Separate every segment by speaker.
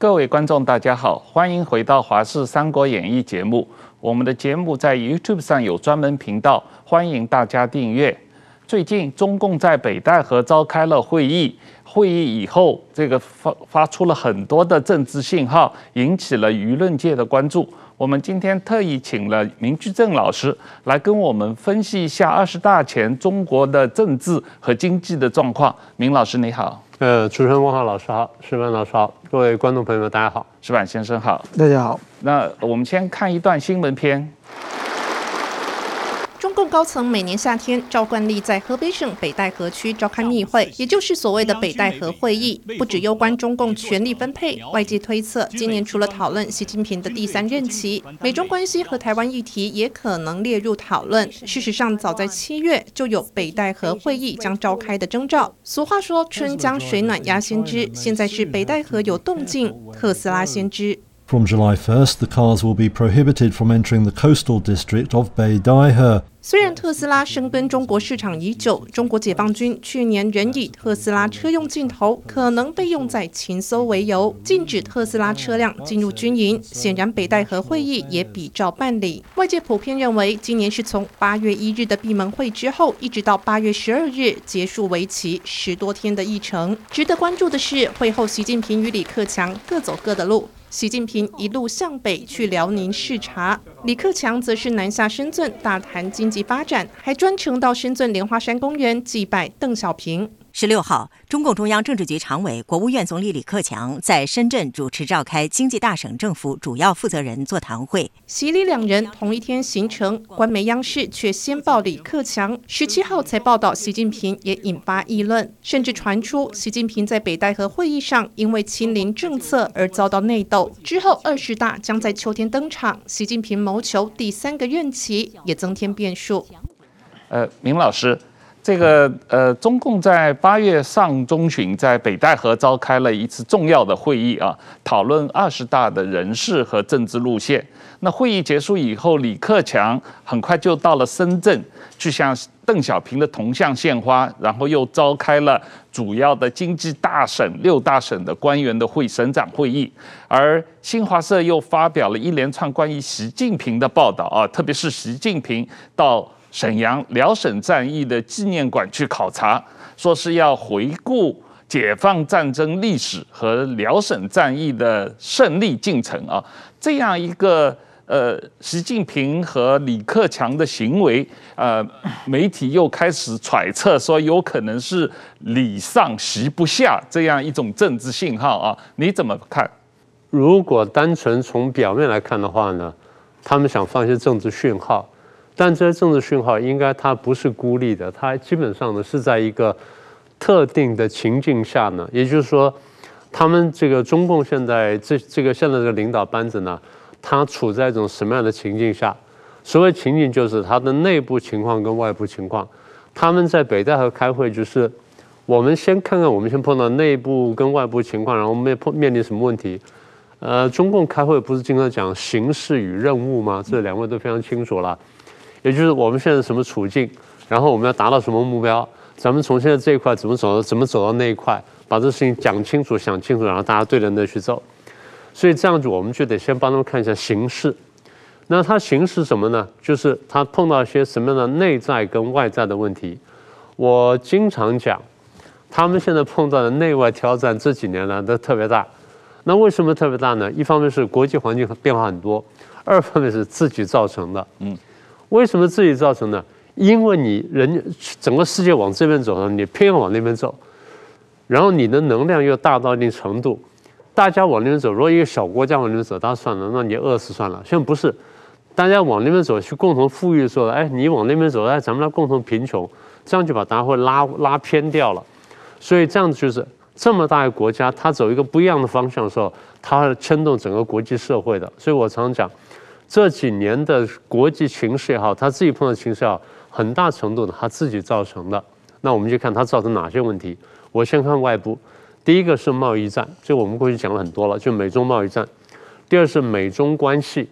Speaker 1: 各位观众，大家好，欢迎回到《华视三国演义》节目。我们的节目在 YouTube 上有专门频道，欢迎大家订阅。最近中共在北戴河召开了会议，会议以后，这个发发出了很多的政治信号，引起了舆论界的关注。我们今天特意请了明居正老师来跟我们分析一下二十大前中国的政治和经济的状况。明老师你好。
Speaker 2: 呃，主持人汪浩老师好，石板老师好，各位观众朋友们，大家好，
Speaker 1: 石板先生好，
Speaker 3: 大家好。
Speaker 1: 那我们先看一段新闻片。
Speaker 4: 中共高层每年夏天照惯例在河北省北戴河区召开密会，也就是所谓的北戴河会议，不只攸关中共权力分配。外界推测，今年除了讨论习近平的第三任期，美中关系和台湾议题也可能列入讨论。事实上，早在七月就有北戴河会议将召开的征兆。俗话说“春江水暖鸭先知”，现在是北戴河有动静，特斯拉先知。
Speaker 5: From July 1st, the cars will be prohibited from entering the coastal district of Beidaihe.
Speaker 4: 虽然特斯拉深耕中国市场已久，中国解放军去年仍以特斯拉车用镜头可能被用在情搜为由，禁止特斯拉车辆进入军营。显然，北戴河会议也比照办理。外界普遍认为，今年是从八月一日的闭门会之后，一直到八月十二日结束为期十多天的议程。值得关注的是，会后习近平与李克强各走各的路。习近平一路向北去辽宁视察，李克强则是南下深圳大谈经及发展，还专程到深圳莲花山公园祭拜邓小平。
Speaker 6: 十六号，中共中央政治局常委、国务院总理李克强在深圳主持召开经济大省政府主要负责人座谈会。
Speaker 4: 习李两人同一天行程，官媒央视却先报李克强，十七号才报道习近平，也引发议论，甚至传出习近平在北戴河会议上因为清零政策而遭到内斗。之后二十大将在秋天登场，习近平谋求第三个任期也增添变数。
Speaker 1: 呃，明老师。这个呃，中共在八月上中旬在北戴河召开了一次重要的会议啊，讨论二十大的人事和政治路线。那会议结束以后，李克强很快就到了深圳，去向邓小平的铜像献花，然后又召开了主要的经济大省六大省的官员的会省长会议。而新华社又发表了一连串关于习近平的报道啊，特别是习近平到。沈阳辽沈战役的纪念馆去考察，说是要回顾解放战争历史和辽沈战役的胜利进程啊。这样一个呃，习近平和李克强的行为，呃，媒体又开始揣测说有可能是礼上习不下这样一种政治信号啊。你怎么看？
Speaker 2: 如果单纯从表面来看的话呢，他们想放一些政治讯号。但这些政治讯号应该它不是孤立的，它基本上呢是在一个特定的情境下呢，也就是说，他们这个中共现在这这个现在的领导班子呢，它处在一种什么样的情境下？所谓情境就是它的内部情况跟外部情况。他们在北戴河开会，就是我们先看看我们先碰到内部跟外部情况，然后面碰面临什么问题？呃，中共开会不是经常讲形势与任务吗？这两位都非常清楚了。也就是我们现在什么处境，然后我们要达到什么目标，咱们从现在这一块怎么走到怎么走到那一块，把这事情讲清楚、想清楚，然后大家对着那去走。所以这样子，我们就得先帮他们看一下形势。那他形势什么呢？就是他碰到一些什么样的内在跟外在的问题。我经常讲，他们现在碰到的内外挑战这几年呢都特别大。那为什么特别大呢？一方面是国际环境变化很多，二方面是自己造成的。嗯。为什么自己造成的？因为你人整个世界往这边走了，你偏要往那边走，然后你的能量又大到一定程度，大家往那边走，如果一个小国家往那边走，那算了，那你饿死算了。现在不是，大家往那边走去共同富裕的时候，哎，你往那边走，哎，咱们来共同贫穷，这样就把大家会拉拉偏掉了。所以这样子就是这么大一个国家，它走一个不一样的方向的时候，它牵动整个国际社会的。所以我常常讲。这几年的国际情势也好，他自己碰到情势也好，很大程度的他自己造成的。那我们就看他造成哪些问题。我先看外部，第一个是贸易战，这我们过去讲了很多了，就美中贸易战。第二是美中关系，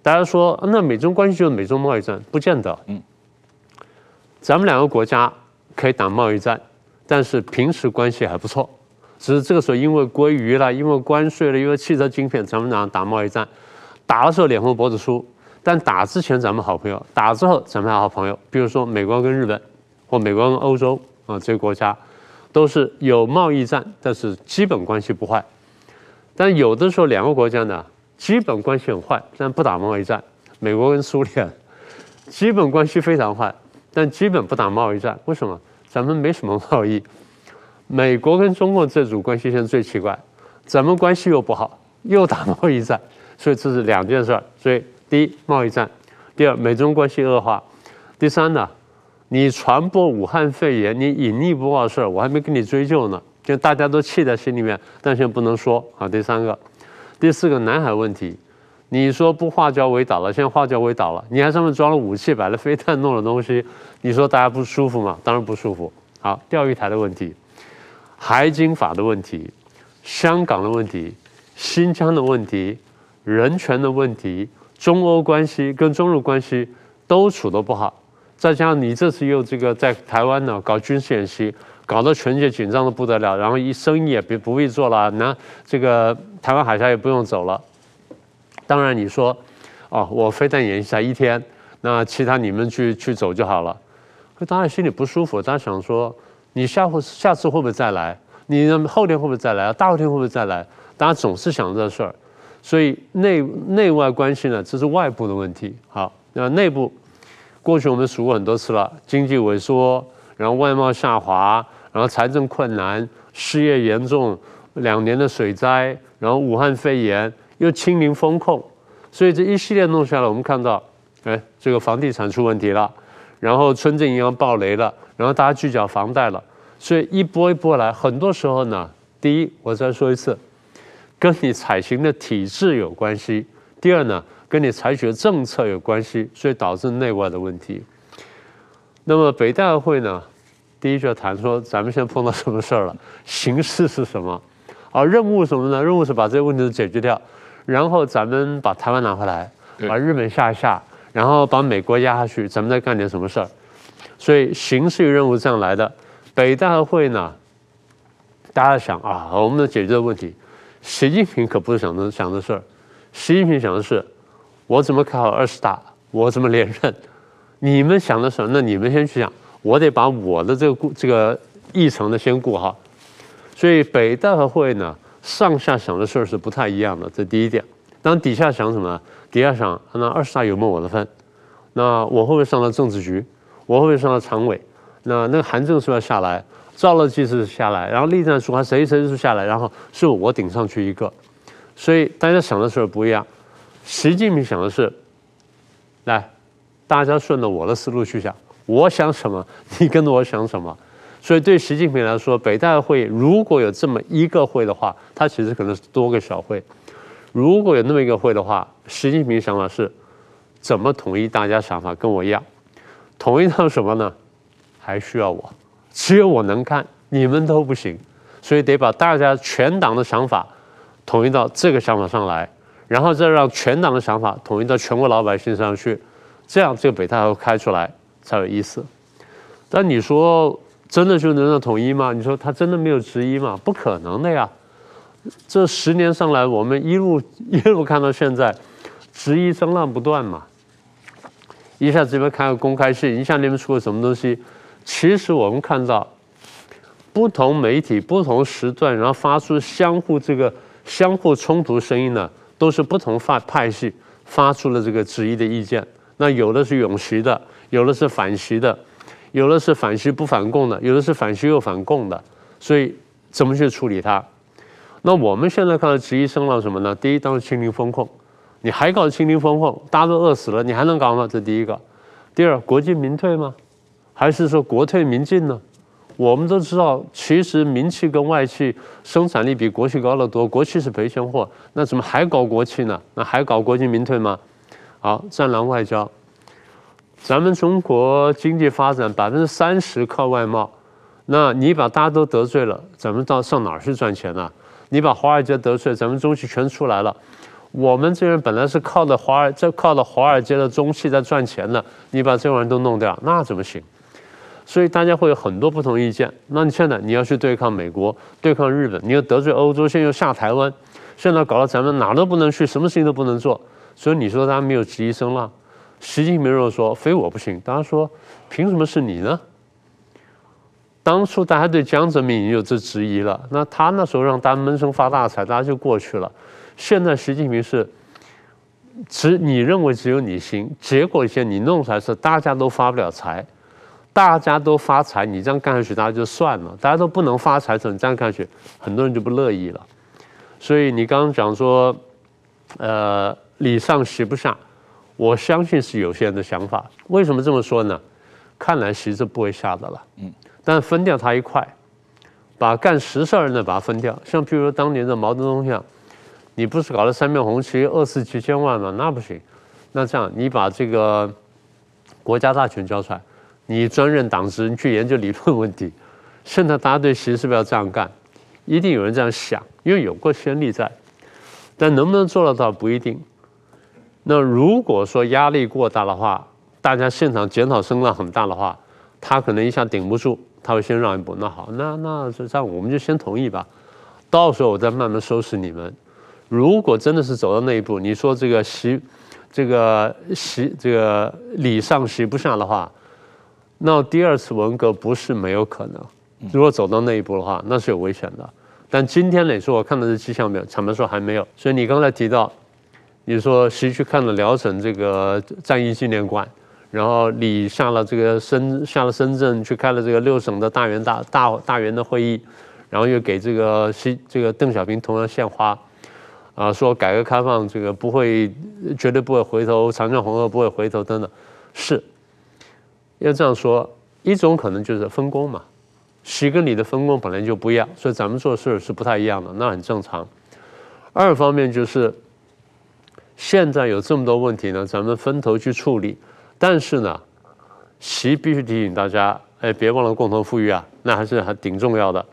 Speaker 2: 大家说那美中关系就是美中贸易战，不见得。嗯，咱们两个国家可以打贸易战，但是平时关系还不错，只是这个时候因为鲑鱼了，因为关税了，因为汽车晶片，咱们俩打贸易战，打的时候脸红脖子粗，但打之前咱们好朋友，打之后咱们还好朋友。比如说美国跟日本，或美国跟欧洲啊，这些国家都是有贸易战，但是基本关系不坏。但有的时候两个国家呢，基本关系很坏，但不打贸易战。美国跟苏联基本关系非常坏，但基本不打贸易战。为什么？咱们没什么贸易。美国跟中国这组关系现在最奇怪，咱们关系又不好，又打贸易战，所以这是两件事。所以第一，贸易战；第二，美中关系恶化；第三呢，你传播武汉肺炎，你隐匿不报的事儿，我还没跟你追究呢，就大家都气在心里面，但现在不能说啊。第三个，第四个，南海问题，你说不化礁为岛了，现在化礁为岛了，你还上面装了武器，摆了飞弹，弄了东西，你说大家不舒服吗？当然不舒服。好，钓鱼台的问题。海警法的问题，香港的问题，新疆的问题，人权的问题，中欧关系跟中日关系都处得不好，再加上你这次又这个在台湾呢搞军事演习，搞得全世界紧张的不得了，然后一生意也别不必做了，那这个台湾海峡也不用走了。当然你说，哦，我非但演一下一天，那其他你们去去走就好了，可大家心里不舒服，大家想说。你下回下次会不会再来？你后天会不会再来？大后天会不会再来？大家总是想这事儿，所以内内外关系呢，这是外部的问题。好，那内部，过去我们数过很多次了，经济萎缩，然后外贸下滑，然后财政困难，失业严重，两年的水灾，然后武汉肺炎，又清零封控，所以这一系列弄下来，我们看到，哎，这个房地产出问题了，然后村镇银行爆雷了。然后大家拒缴房贷了，所以一波一波来，很多时候呢，第一，我再说一次，跟你采行的体制有关系；第二呢，跟你采取的政策有关系，所以导致内外的问题。那么北大会呢，第一就谈说，咱们现在碰到什么事儿了？形势是什么？而任务什么呢？任务是把这些问题都解决掉，然后咱们把台湾拿回来，把日本吓一吓，然后把美国压下去，咱们再干点什么事儿？所以形式与任务这样来的，北大会呢，大家想啊，我们能解决的问题。习近平可不是想的想的事儿，习近平想的是，我怎么开好二十大，我怎么连任。你们想的是，那你们先去想，我得把我的这个顾这个议程的先顾好。所以北戴会呢，上下想的事儿是不太一样的，这第一点。当底下想什么？底下想那二十大有没有我的份？那我会不会上到政治局？我会不会上到常委？那那个韩正是不是要下来？赵乐际是下来，然后栗战书还谁谁是下来？然后是我顶上去一个，所以大家想的事儿不一样。习近平想的是，来，大家顺着我的思路去想，我想什么，你跟着我想什么。所以对习近平来说，北戴会如果有这么一个会的话，他其实可能是多个小会。如果有那么一个会的话，习近平想法是，怎么统一大家想法跟我一样？统一到什么呢？还需要我，只有我能干，你们都不行，所以得把大家全党的想法统一到这个想法上来，然后再让全党的想法统一到全国老百姓上去，这样这个北大会开出来才有意思。但你说真的就能让统一吗？你说他真的没有质疑吗？不可能的呀！这十年上来，我们一路 一路看到现在，质疑声浪不断嘛。一下这边开个公开信，一下那边出个什么东西，其实我们看到不同媒体、不同时段，然后发出相互这个相互冲突声音呢，都是不同派派系发出了这个质疑的意见。那有的是拥习的，有的是反习的，有的是反习不反共的，有的是反习又反共的。所以怎么去处理它？那我们现在看到质疑声浪什么呢？第一，当然清零风控。你还搞清零风控，大家都饿死了，你还能搞吗？这第一个。第二，国进民退吗？还是说国退民进呢？我们都知道，其实民企跟外企生产力比国企高得多，国企是赔钱货，那怎么还搞国企呢？那还搞国进民退吗？好，战狼外交。咱们中国经济发展百分之三十靠外贸，那你把大家都得罪了，咱们到上哪儿去赚钱呢？你把华尔街得罪，咱们中企全出来了。我们这人本来是靠着华尔，这靠着华尔街的中企在赚钱的，你把这玩意儿都弄掉，那怎么行？所以大家会有很多不同意见。那你现在你要去对抗美国，对抗日本，你又得罪欧洲，现在又下台湾，现在搞得咱们哪都不能去，什么事情都不能做。所以你说大家没有质疑声浪。习近平如果说非我不行，大家说凭什么是你呢？当初大家对江泽民已经有这质疑了，那他那时候让大家闷声发大财，大家就过去了。现在习近平是只你认为只有你行，结果一些你弄出来是大家都发不了财。大家都发财，你这样干下去，大家就算了；大家都不能发财，你这样干下去，很多人就不乐意了。所以你刚刚讲说，呃，礼上习不下，我相信是有些人的想法。为什么这么说呢？看来席是不会下的了。嗯。但分掉他一块，把干实事儿的把它分掉。像譬如说当年的毛泽东一样，你不是搞了三面红旗，饿死几千万吗？那不行。那这样，你把这个国家大权交出来。你专任党职，你去研究理论问题。现在大家对习是不是要这样干？一定有人这样想，因为有过先例在。但能不能做得到不一定。那如果说压力过大的话，大家现场检讨声浪很大的话，他可能一下顶不住，他会先让一步。那好，那那这样我们就先同意吧，到时候我再慢慢收拾你们。如果真的是走到那一步，你说这个习，这个习，这个礼上习不下的话。那第二次文革不是没有可能，如果走到那一步的话，那是有危险的。但今天来说，我看到的迹象没有，坦白说还没有。所以你刚才提到，你说习去看了辽沈这个战役纪念馆，然后你下了这个深下了深圳去开了这个六省的大员大大大员的会议，然后又给这个习这个邓小平同样献花，啊，说改革开放这个不会绝对不会回头，长江黄河不会回头等等，是。要这样说，一种可能就是分工嘛，习跟你的分工本来就不一样，所以咱们做事是不太一样的，那很正常。二方面就是，现在有这么多问题呢，咱们分头去处理。但是呢，习必须提醒大家，哎，别忘了共同富裕啊，那还是还挺重要的。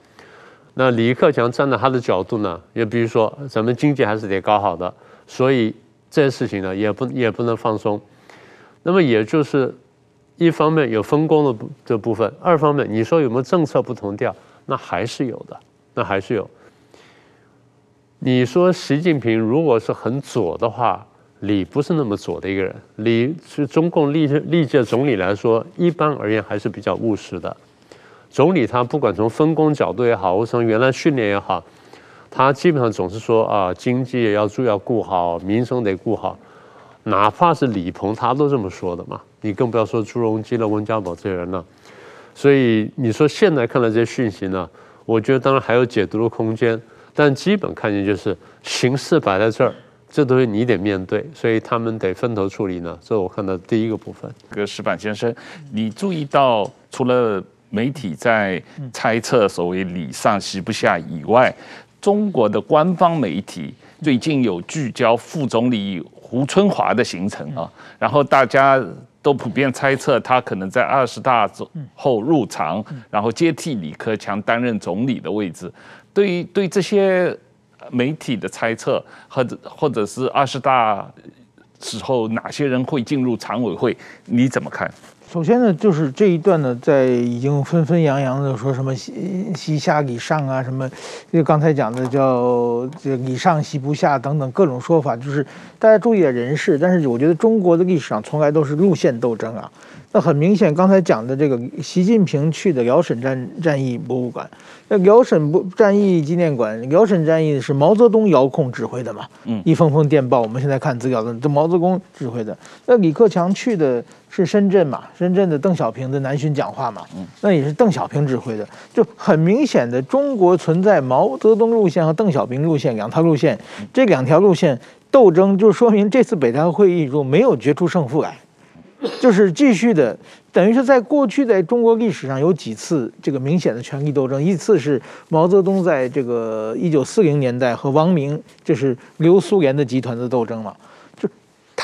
Speaker 2: 那李克强站在他的角度呢，也比如说，咱们经济还是得搞好的，所以这些事情呢，也不也不能放松。那么也就是。一方面有分工的部这部分，二方面你说有没有政策不同调？那还是有的，那还是有。你说习近平如果是很左的话，李不是那么左的一个人。李是中共历历届总理来说，一般而言还是比较务实的。总理他不管从分工角度也好，或从原来训练也好，他基本上总是说啊，经济也要注意要顾好，民生得顾好。哪怕是李鹏，他都这么说的嘛，你更不要说朱镕基了、温家宝这些人了。所以你说现在看到这些讯息呢，我觉得当然还有解读的空间，但基本看见就是形势摆在这儿，这都是你得面对，所以他们得分头处理呢。这我看到第一个部分。
Speaker 1: 葛石板先生，你注意到除了媒体在猜测所谓礼上习不下以外，中国的官方媒体最近有聚焦副总理。胡春华的行程啊，然后大家都普遍猜测他可能在二十大后入常，然后接替李克强担任总理的位置。对于对这些媒体的猜测，或者或者是二十大时候哪些人会进入常委会，你怎么看？
Speaker 3: 首先呢，就是这一段呢，在已经纷纷扬扬的说什么西西下礼上啊，什么就刚才讲的叫这礼上西不下等等各种说法，就是大家注意点人事，但是我觉得中国的历史上从来都是路线斗争啊。那很明显，刚才讲的这个习近平去的辽沈战战役博物馆，那辽沈不战役纪念馆，辽沈战役是毛泽东遥控指挥的嘛？嗯，一封封电报，我们现在看资料的，这毛泽东指挥的。那李克强去的是深圳嘛？深圳的邓小平的南巡讲话嘛？嗯，那也是邓小平指挥的，就很明显的中国存在毛泽东路线和邓小平路线两条路线，这两条路线斗争，就说明这次北戴河会议中没有决出胜负来。就是继续的，等于是在过去在中国历史上有几次这个明显的权力斗争，一次是毛泽东在这个一九四零年代和王明，就是留苏联的集团的斗争嘛，就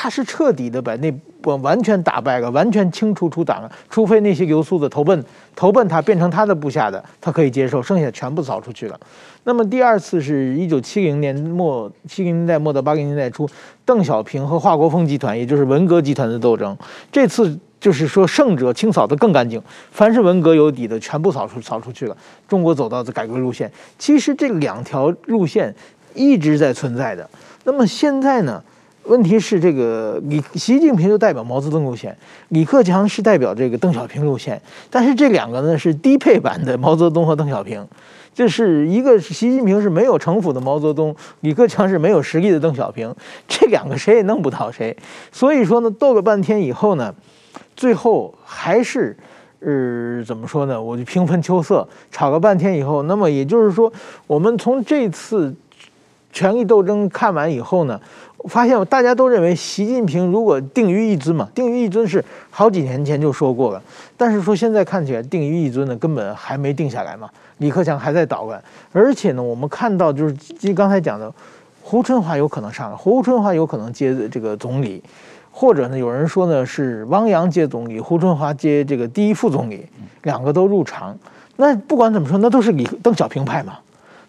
Speaker 3: 他是彻底的把那完完全打败了，完全清除出党了，除非那些留苏的投奔投奔他变成他的部下的，他可以接受，剩下全部扫出去了。那么第二次是一九七零年末，七零年代末到八零年代初，邓小平和华国锋集团，也就是文革集团的斗争。这次就是说胜者清扫得更干净，凡是文革有底的全部扫出扫出去了。中国走到的改革路线，其实这两条路线一直在存在的。那么现在呢？问题是这个李习近平就代表毛泽东路线，李克强是代表这个邓小平路线，但是这两个呢是低配版的毛泽东和邓小平，就是一个习近平是没有城府的毛泽东，李克强是没有实力的邓小平，这两个谁也弄不到谁，所以说呢斗了半天以后呢，最后还是呃怎么说呢？我就平分秋色，吵了半天以后，那么也就是说，我们从这次权力斗争看完以后呢。我发现大家都认为习近平如果定于一尊嘛，定于一尊是好几年前就说过了，但是说现在看起来定于一尊呢，根本还没定下来嘛。李克强还在捣乱，而且呢，我们看到就是刚才讲的，胡春华有可能上来，胡春华有可能接这个总理，或者呢，有人说呢是汪洋接总理，胡春华接这个第一副总理，两个都入常。那不管怎么说，那都是李邓小平派嘛。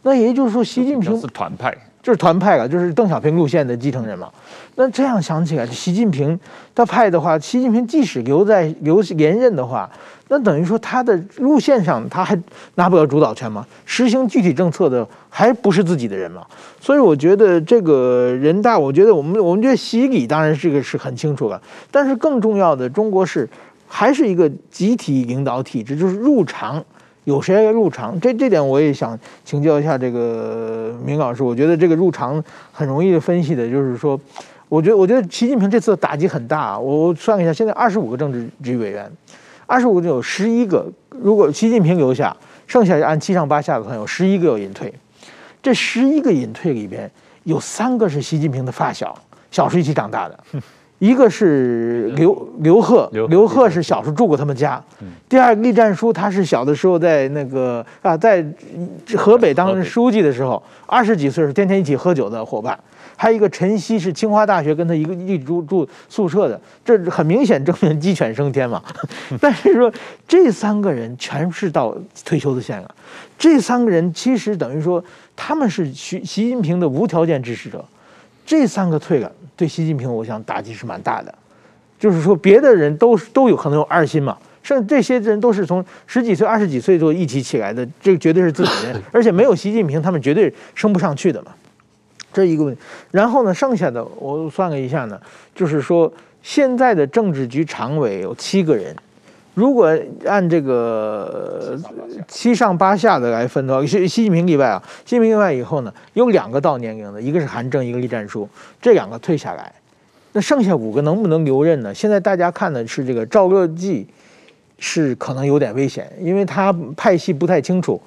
Speaker 3: 那也就是说，习近平
Speaker 1: 是团派。
Speaker 3: 就是团派了，就是邓小平路线的继承人嘛。那这样想起来，习近平他派的话，习近平即使留在留连任的话，那等于说他的路线上他还拿不了主导权吗？实行具体政策的还不是自己的人吗？所以我觉得这个人大，我觉得我们我们觉得习李当然这个是很清楚了，但是更重要的，中国是还是一个集体领导体制，就是入常。有谁来入场？这这点我也想请教一下这个明老师。我觉得这个入场很容易分析的，就是说，我觉得我觉得习近平这次打击很大。我算一下，现在二十五个政治局委员，二十五个就有十一个，如果习近平留下，剩下按七上八下的话，有十一个要隐退。这十一个隐退里边有三个是习近平的发小，小时候一起长大的。一个是刘刘贺，刘贺是小时候住过他们家。第二个栗战书，他是小的时候在那个啊，在河北当书记的时候，二十几岁是天天一起喝酒的伙伴。还有一个陈希是清华大学跟他一个一住住宿舍的，这很明显证明鸡犬升天嘛。但是说这三个人全是到退休的线了，这三个人其实等于说他们是习习近平的无条件支持者，这三个退了。对习近平，我想打击是蛮大的，就是说别的人都都有可能有二心嘛，甚至这些人都是从十几岁、二十几岁就一起起来的，这个绝对是自己人，而且没有习近平，他们绝对升不上去的嘛，这一个问题。然后呢，剩下的我算了一下呢，就是说现在的政治局常委有七个人，如果按这个七上八下的来分的话，习习近平例外啊，习近平例外以后呢，有两个到年龄的，一个是韩正，一个栗战书，这两个退下来，那剩下五个能不能留任呢？现在大家看的是这个赵乐际，是可能有点危险，因为他派系不太清楚，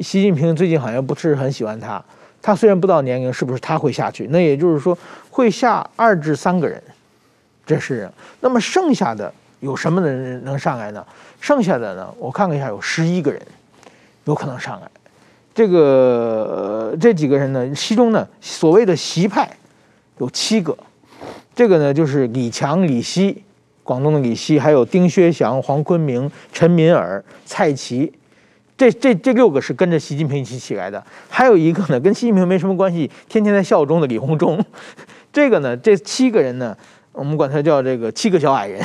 Speaker 3: 习近平最近好像不是很喜欢他，他虽然不到年龄，是不是他会下去？那也就是说会下二至三个人，这是，那么剩下的。有什么人能上来呢？剩下的呢？我看了一下，有十一个人有可能上来。这个、这几个人呢，其中呢，所谓的习派有七个。这个呢，就是李强、李希，广东的李希，还有丁薛祥、黄坤明、陈敏尔、蔡奇。这这这六个是跟着习近平一起起来的。还有一个呢，跟习近平没什么关系，天天在效忠的李鸿忠。这个呢，这七个人呢，我们管他叫这个七个小矮人。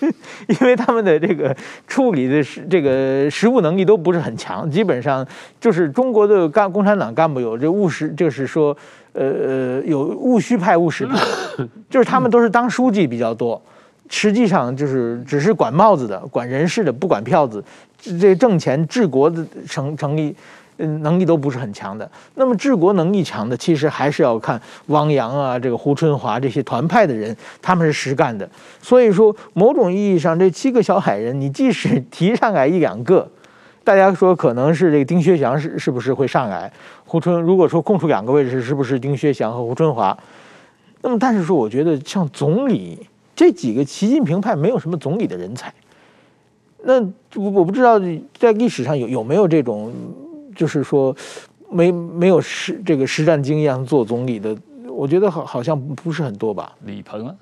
Speaker 3: 因为他们的这个处理的实这个实务能力都不是很强，基本上就是中国的干共产党干部有这务实，就是说，呃呃，有务虚派、务实派，就是他们都是当书记比较多，实际上就是只是管帽子的、管人事的，不管票子，这挣钱治国的成成立。嗯，能力都不是很强的。那么治国能力强的，其实还是要看汪洋啊，这个胡春华这些团派的人，他们是实干的。所以说，某种意义上，这七个小矮人，你即使 提上来一两个，大家说可能是这个丁薛祥是是不是会上来？胡春如果说空出两个位置，是不是丁薛祥和胡春华？那么，但是说，我觉得像总理这几个习近平派没有什么总理的人才。那我我不知道在历史上有有没有这种。就是说，没没有实这个实战经验做总理的，我觉得好好像不是很多吧。
Speaker 1: 李鹏啊，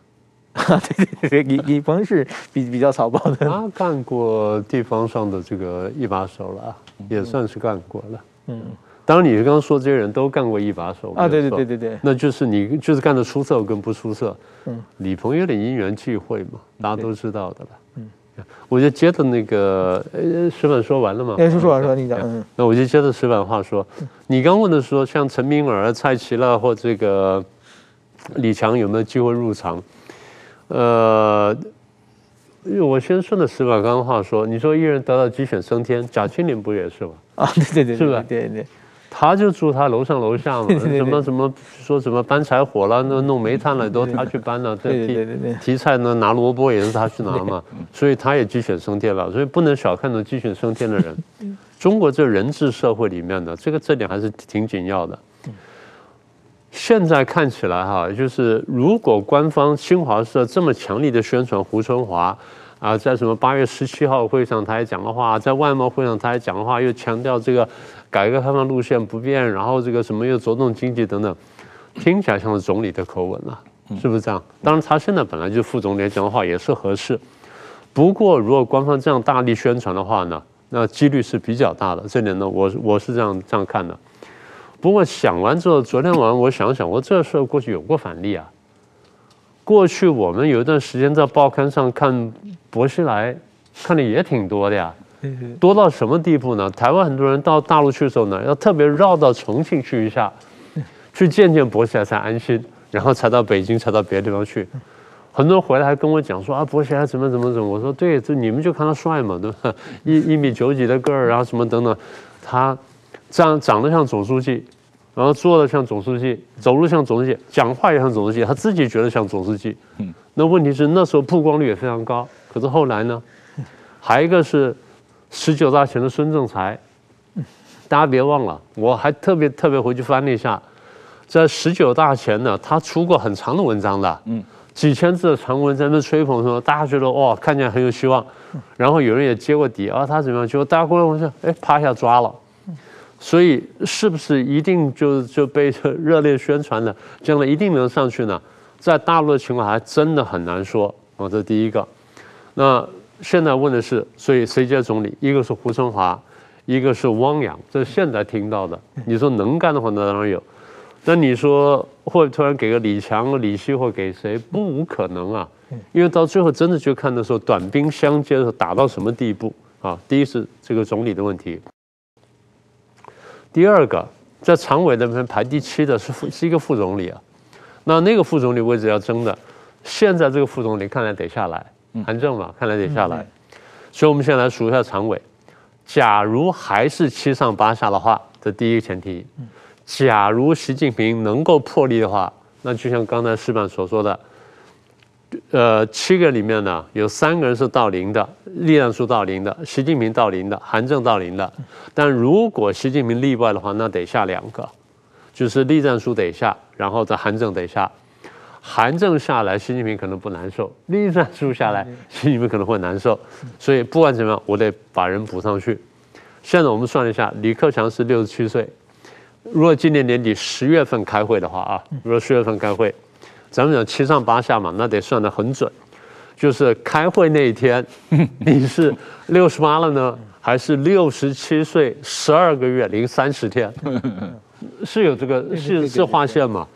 Speaker 3: 对对对，李李鹏是比比较草包的。
Speaker 2: 他干过地方上的这个一把手了，也算是干过了。嗯，当然你刚刚说这些人都干过一把手
Speaker 3: 啊，对对对对对，
Speaker 2: 那就是你就是干的出色跟不出色。嗯，李鹏有点因缘际会嘛，大家都知道的了。嗯。我就接着那个呃石板说完了吗？
Speaker 3: 哎，说说完说你讲，嗯，
Speaker 2: 那我就接着石板话说，你刚问的说像陈明尔、蔡奇了或这个李强有没有机会入场？呃，我先顺着石板刚刚话说，你说一人得到鸡犬升天，贾青林不也是吗？
Speaker 3: 啊，对对对，
Speaker 2: 是吧？
Speaker 3: 对对。
Speaker 2: 他就住他楼上楼下嘛，什么什么说什么搬柴火了，那弄煤炭了都他去搬了，
Speaker 3: 对对对对，
Speaker 2: 提菜呢拿萝卜也是他去拿嘛，所以他也鸡犬升天了，所以不能小看这鸡犬升天的人。中国这人治社会里面的这个这点还是挺紧要的。现在看起来哈，就是如果官方新华社这么强力的宣传胡春华啊，在什么八月十七号会上他还讲的话，在外贸会上他还讲的话，又强调这个。改革开放路线不变，然后这个什么又着重经济等等，听起来像是总理的口吻了，是不是这样？当然，他现在本来就是副总理讲的话也是合适。不过，如果官方这样大力宣传的话呢，那几率是比较大的。这点呢，我我是这样这样看的。不过想完之后，昨天晚上我想想，我这事儿过去有过反例啊。过去我们有一段时间在报刊上看薄熙来，看的也挺多的呀。多到什么地步呢？台湾很多人到大陆去的时候呢，要特别绕到重庆去一下，去见见薄熙来才安心，然后才到北京，才到别的地方去。很多人回来还跟我讲说啊，薄熙来怎么怎么怎么。我说对，就你们就看他帅嘛，对吧？一一米九几的个儿，然后什么等等，他长长得像总书记，然后做的像总书记，走路像总书记，讲话也像总书记，他自己觉得像总书记。嗯那问题是那时候曝光率也非常高，可是后来呢，还一个是。十九大前的孙政才，大家别忘了，我还特别特别回去翻了一下，在十九大前呢，他出过很长的文章的，嗯，几千字的长文在那吹捧说，大家觉得哇，看起来很有希望，然后有人也接过底啊，他怎么样？结果大家过来问说，哎，啪一下抓了，所以是不是一定就就被热烈宣传了，将来一定能上去呢？在大陆的情况还真的很难说，哦，这第一个，那。现在问的是，所以谁接总理？一个是胡春华，一个是汪洋，这是现在听到的。你说能干的话，那当然有。那你说会突然给个李强、李希或给谁？不无可能啊。因为到最后真的就看的时候，短兵相接的时候打到什么地步啊？第一是这个总理的问题，第二个在常委那边排第七的是副是一个副总理啊。那那个副总理位置要争的，现在这个副总理看来得下来。韩正嘛，看来得下来，所以我们先来数一下常委。假如还是七上八下的话，这第一个前提。假如习近平能够破例的话，那就像刚才石板所说的，呃，七个里面呢，有三个人是到零的，栗战书到零的，习近平到零的，韩正到零的。但如果习近平例外的话，那得下两个，就是栗战书得下，然后在韩正得下。韩正下来，习近平可能不难受；栗战书下来，习近平可能会难受。所以不管怎么样，我得把人补上去。现在我们算了一下，李克强是六十七岁。如果今年年底十月份开会的话啊，如果十月份开会，咱们讲七上八下嘛，那得算得很准。就是开会那一天，你是六十八了呢，还是六十七岁十二个月零三十天？是有这个是是划线吗？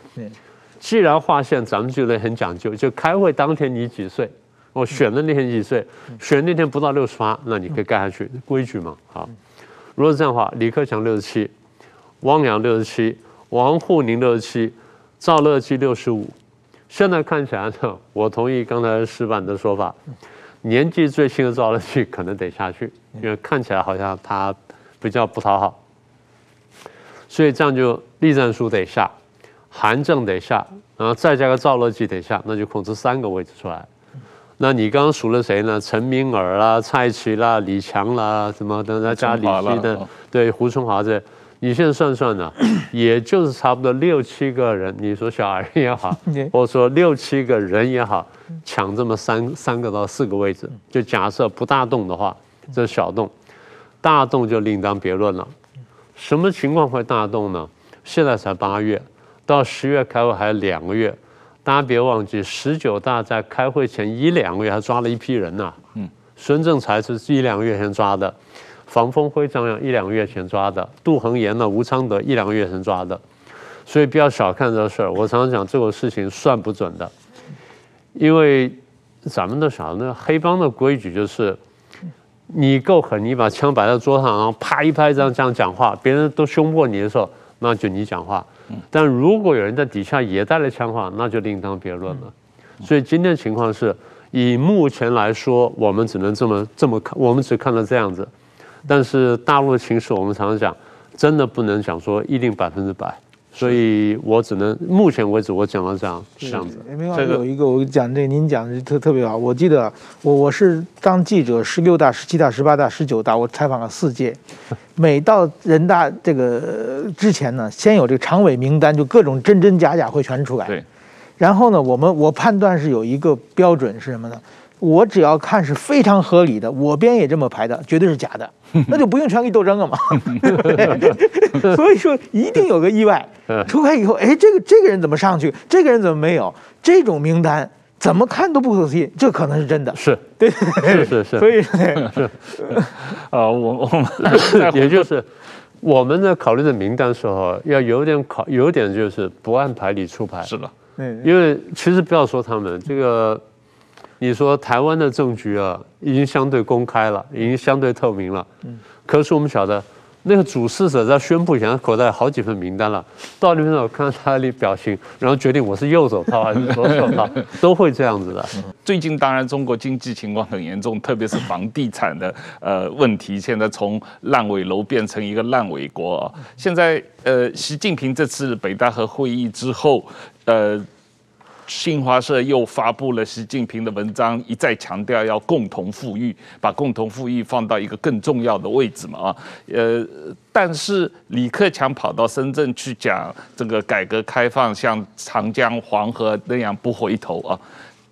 Speaker 2: 既然划线，咱们就得很讲究。就开会当天你几岁？我选的那天几岁？选那天不到六十八，那你可以盖下去，规矩嘛。好，如果是这样的话，李克强六十七，汪洋六十七，王沪宁六十七，赵乐际六十五。现在看起来呢，我同意刚才石板的说法，年纪最轻的赵乐际可能得下去，因为看起来好像他比较不讨好，所以这样就栗战书得下。韩正得下，然后再加个赵乐际得下，那就控制三个位置出来。那你刚刚数了谁呢？陈明尔啦、蔡奇啦、李强啦，什么等再加李希的，对，胡春华这，你现在算算呢，也就是差不多六七个人。你说小孩也好，或者说六七个人也好，抢这么三三个到四个位置，就假设不大动的话，这是小动，大动就另当别论了。什么情况会大动呢？现在才八月。到十月开会还有两个月，大家别忘记，十九大在开会前一两个月还抓了一批人呢。嗯，孙政才是一两个月前抓的，房峰辉这样一两个月前抓的，杜恒炎呢、吴昌德一两个月前抓的，所以不要小看这个事儿。我常常讲这个事情算不准的，因为咱们都想，那黑帮的规矩就是，你够狠，你把枪摆在桌上，然后啪一拍这样这样讲话，别人都凶过你的时候，那就你讲话。但如果有人在底下也带了枪的话，那就另当别论了。所以今天的情况是，以目前来说，我们只能这么这么看，我们只看到这样子。但是大陆的情势，我们常常讲，真的不能讲说一定百分之百。所以我只能目前为止，我讲到这样这样子。
Speaker 3: 明老师有一个，我讲这个，您讲的特特别好。我记得我我是当记者，十六大、十七大、十八大、十九大，我采访了四届。每到人大这个之前呢，先有这个常委名单，就各种真真假假会全出来。
Speaker 1: 对。
Speaker 3: 然后呢，我们我判断是有一个标准是什么呢？我只要看是非常合理的，我编也这么排的，绝对是假的，那就不用全力斗争了嘛。所以说一定有个意外，出来以后，哎，这个这个人怎么上去？这个人怎么没有？这种名单怎么看都不可思议，这可能是真的。
Speaker 2: 是
Speaker 3: 对，
Speaker 2: 是是是。
Speaker 3: 所以
Speaker 2: 是，
Speaker 1: 呃，我我们
Speaker 2: 也就是我们在考虑的名单时候，要有点考，有点就是不按牌理出牌。
Speaker 1: 是的，
Speaker 2: 因为其实不要说他们这个。你说台湾的政局啊，已经相对公开了，已经相对透明了。嗯。可是我们晓得，那个主事者在宣布以前，口袋好几份名单了，到那边我看他的表情，然后决定我是右手套还是左手套，都会这样子的。
Speaker 1: 最近当然中国经济情况很严重，特别是房地产的呃问题，现在从烂尾楼变成一个烂尾国啊。现在呃，习近平这次北戴河会议之后，呃。新华社又发布了习近平的文章，一再强调要共同富裕，把共同富裕放到一个更重要的位置嘛啊，呃，但是李克强跑到深圳去讲这个改革开放，像长江黄河那样不回头啊，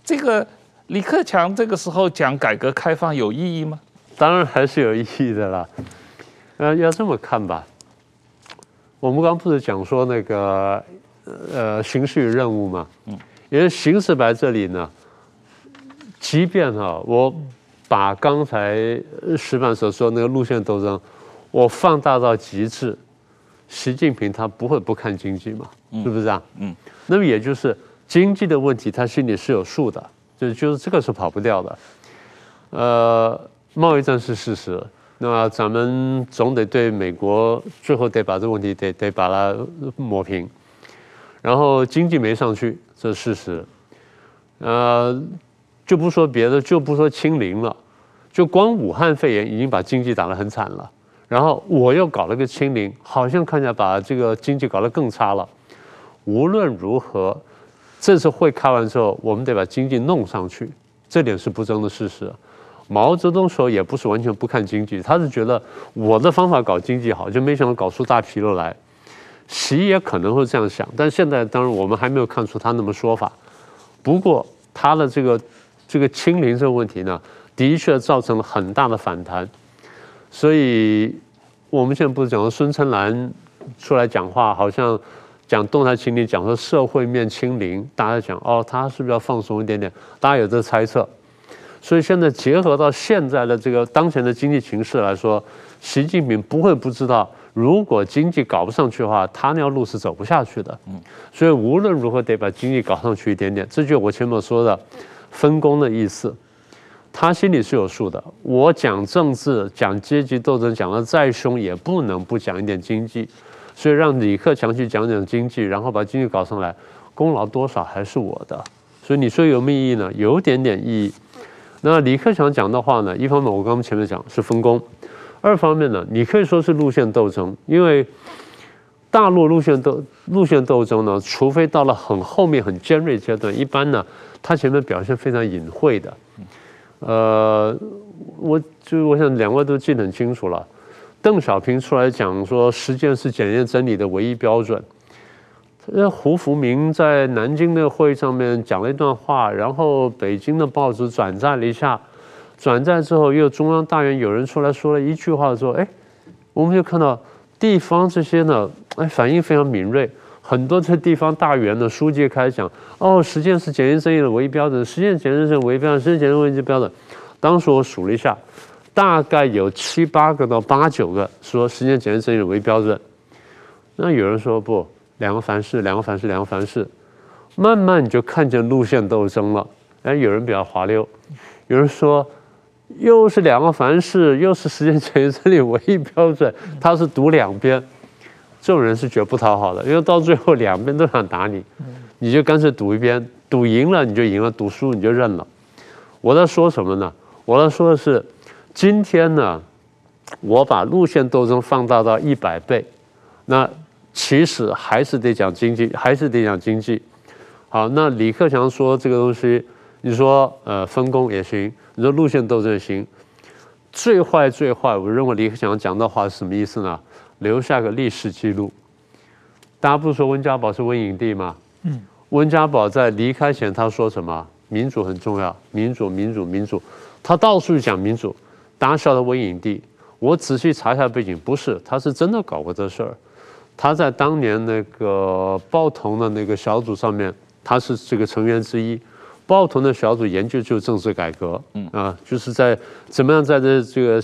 Speaker 1: 这个李克强这个时候讲改革开放有意义吗？
Speaker 2: 当然还是有意义的啦，呃，要这么看吧，我们刚不是讲说那个呃形势与任务嘛，嗯。因为形势摆这里呢，即便哈，我把刚才石板所说那个路线斗争，我放大到极致，习近平他不会不看经济嘛，是不是啊？嗯，那么也就是经济的问题，他心里是有数的，就就是这个是跑不掉的。呃，贸易战是事实，那么咱们总得对美国最后得把这个问题得得把它抹平，然后经济没上去。这是事实，呃，就不说别的，就不说清零了，就光武汉肺炎已经把经济打得很惨了，然后我又搞了个清零，好像看起来把这个经济搞得更差了。无论如何，这次会开完之后，我们得把经济弄上去，这点是不争的事实。毛泽东说也不是完全不看经济，他是觉得我的方法搞经济好，就没想到搞出大纰漏来。习也可能会这样想，但现在当然我们还没有看出他那么说法。不过他的这个这个清零这个问题呢，的确造成了很大的反弹。所以我们现在不是讲说孙春兰出来讲话，好像讲动态清零，讲说社会面清零，大家讲哦，他是不是要放松一点点？大家有这个猜测。所以现在结合到现在的这个当前的经济形势来说，习近平不会不知道。如果经济搞不上去的话，他那条路是走不下去的。嗯，所以无论如何得把经济搞上去一点点。这就我前面说的分工的意思，他心里是有数的。我讲政治、讲阶级斗争，讲得再凶，也不能不讲一点经济。所以让李克强去讲讲经济，然后把经济搞上来，功劳多少还是我的。所以你说有没有意义呢？有点点意义。那李克强讲的话呢？一方面我刚刚前面讲是分工。二方面呢，你可以说是路线斗争，因为大陆路线斗路线斗争呢，除非到了很后面很尖锐阶段，一般呢，他前面表现非常隐晦的。呃，我就我想两位都记得很清楚了，邓小平出来讲说，实践是检验真理的唯一标准。呃，胡福明在南京的会议上面讲了一段话，然后北京的报纸转载了一下。转载之后，又中央大院有人出来说了一句话，说：“哎，我们就看到地方这些呢，哎，反应非常敏锐。很多这地方大员的书记开始讲，哦，实践是检验正义的唯一标准，实践检验是唯一标准，实践检验唯一标准。当时我数了一下，大概有七八个到八九个说实践检验正义的唯一标准。那有人说不，两个凡是，两个凡是，两个凡是。慢慢你就看见路线斗争了。”哎，有人比较滑溜，有人说又是两个凡是，又是时间检验真理唯一标准，他是赌两边。这种人是绝不讨好的，因为到最后两边都想打你，你就干脆赌一边，赌赢了你就赢了，赌输你就认了。我在说什么呢？我在说的是，今天呢，我把路线斗争放大到一百倍，那其实还是得讲经济，还是得讲经济。好，那李克强说这个东西，你说呃分工也行，你说路线斗争也行，最坏最坏，我认为李克强讲的话是什么意思呢？留下个历史记录。大家不是说温家宝是温影帝吗？嗯，温家宝在离开前他说什么？民主很重要，民主，民主，民主。他到处讲民主。大家晓得温影帝，我仔细查一下背景，不是，他是真的搞过这事儿。他在当年那个报童的那个小组上面，他是这个成员之一。报童的小组研究就是政治改革，嗯啊，就是在怎么样在这这个。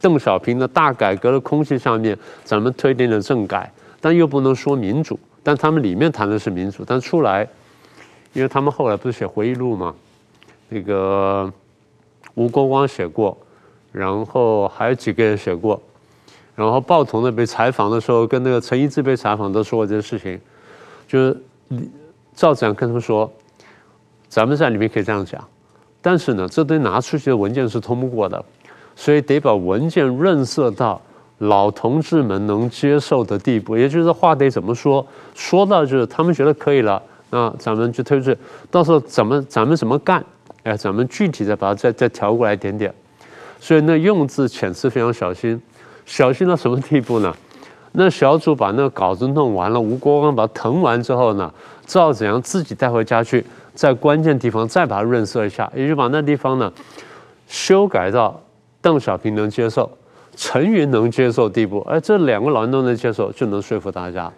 Speaker 2: 邓小平的大改革的空气上面，咱们推进了政改，但又不能说民主。但他们里面谈的是民主，但出来，因为他们后来不是写回忆录嘛？那个吴国光写过，然后还有几个人写过，然后报童的被采访的时候，跟那个陈一志被采访都说过这个事情，就是赵紫阳跟他们说，咱们在里面可以这样讲，但是呢，这堆拿出去的文件是通不过的。所以得把文件润色到老同志们能接受的地步，也就是话得怎么说，说到就是他们觉得可以了，那咱们就推出去，到时候怎么咱们怎么干，哎，咱们具体的把它再再调过来一点点。所以那用字遣词非常小心，小心到什么地步呢？那小组把那个稿子弄完了，吴国光把它誊完之后呢，赵紫阳自己带回家去，在关键地方再把它润色一下，也就把那地方呢修改到。邓小平能接受，陈云能接受地步，哎，这两个老人都能接受，就能说服大家。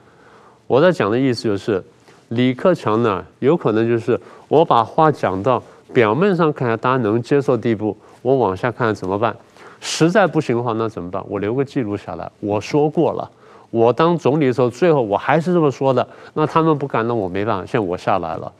Speaker 2: 我在讲的意思就是，李克强呢，有可能就是我把话讲到表面上看来大家能接受地步，我往下看怎么办？实在不行的话，那怎么办？我留个记录下来，我说过了。我当总理的时候，最后我还是这么说的。那他们不敢，那我没办法，现在我下来了。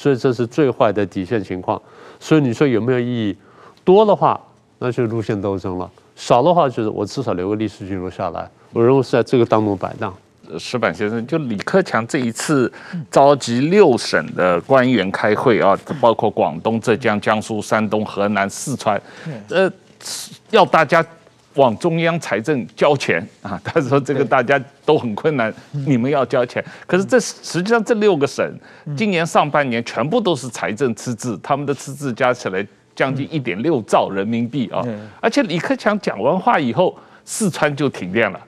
Speaker 2: 所以这是最坏的底线情况。所以你说有没有意义？多的话。那就是路线斗争了，少的话就是我至少留个历史记录下来。我认为是在这个当中摆荡。
Speaker 1: 石板先生，就李克强这一次召集六省的官员开会啊，包括广东、浙江、江苏、山东、河南、四川，呃，要大家往中央财政交钱啊。他说这个大家都很困难，你们要交钱。可是这实际上这六个省今年上半年全部都是财政赤字，他们的赤字加起来。将近一点六兆人民币啊！而且李克强讲完话以后，四川就停电了，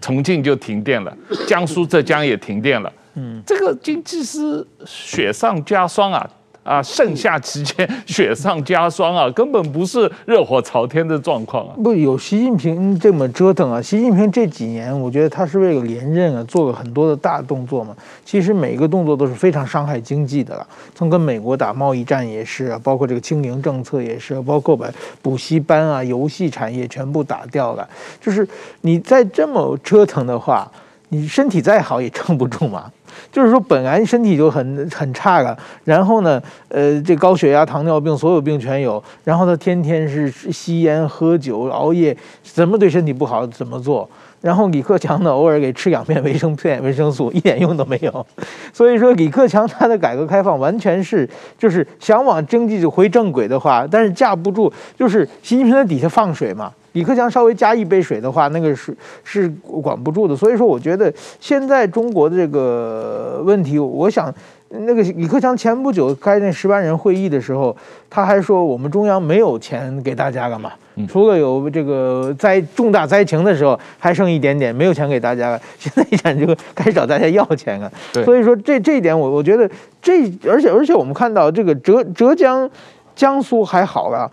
Speaker 1: 重庆就停电了，江苏、浙江也停电了。嗯这个经济是雪上加霜啊！啊，盛夏期间雪上加霜啊，根本不是热火朝天的状况啊！
Speaker 3: 不，有习近平这么折腾啊！习近平这几年，我觉得他是为了连任啊，做了很多的大动作嘛。其实每一个动作都是非常伤害经济的了。从跟美国打贸易战也是啊，包括这个清零政策也是，包括把补习班啊、游戏产业全部打掉了。就是你再这么折腾的话，你身体再好也撑不住嘛。就是说，本来身体就很很差了，然后呢，呃，这高血压、糖尿病，所有病全有，然后他天天是吸烟、喝酒、熬夜，怎么对身体不好怎么做。然后李克强呢，偶尔给吃两片维生片、维生素，一点用都没有。所以说，李克强他的改革开放完全是就是想往经济就回正轨的话，但是架不住就是习近平在底下放水嘛。李克强稍微加一杯水的话，那个是是管不住的。所以说，我觉得现在中国的这个问题，我想那个李克强前不久开那十万人会议的时候，他还说我们中央没有钱给大家了嘛，除了有这个灾重大灾情的时候还剩一点点，没有钱给大家了。现在一讲这个开始找大家要钱了。所以说这这一点我我觉得这而且而且我们看到这个浙浙江、江苏还好了。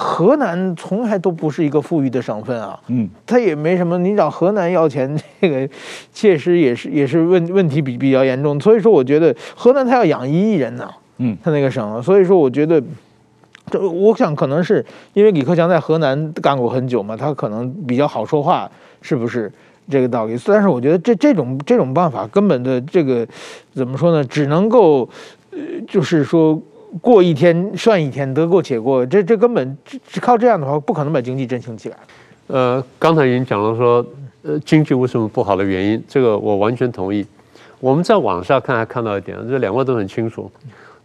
Speaker 3: 河南从来都不是一个富裕的省份啊，嗯，他也没什么，你找河南要钱，这个确实也是也是问问题比比较严重，所以说我觉得河南他要养一亿人呢，嗯，他那个省，所以说我觉得，这我想可能是因为李克强在河南干过很久嘛，他可能比较好说话，是不是这个道理？但是我觉得这这种这种办法根本的这个怎么说呢？只能够，呃，就是说。过一天算一天，得过且过，这这根本只靠这样的话，不可能把经济振兴起来。
Speaker 2: 呃，刚才已经讲了说，呃，经济为什么不好的原因，这个我完全同意。我们在网上看还看到一点，这两位都很清楚，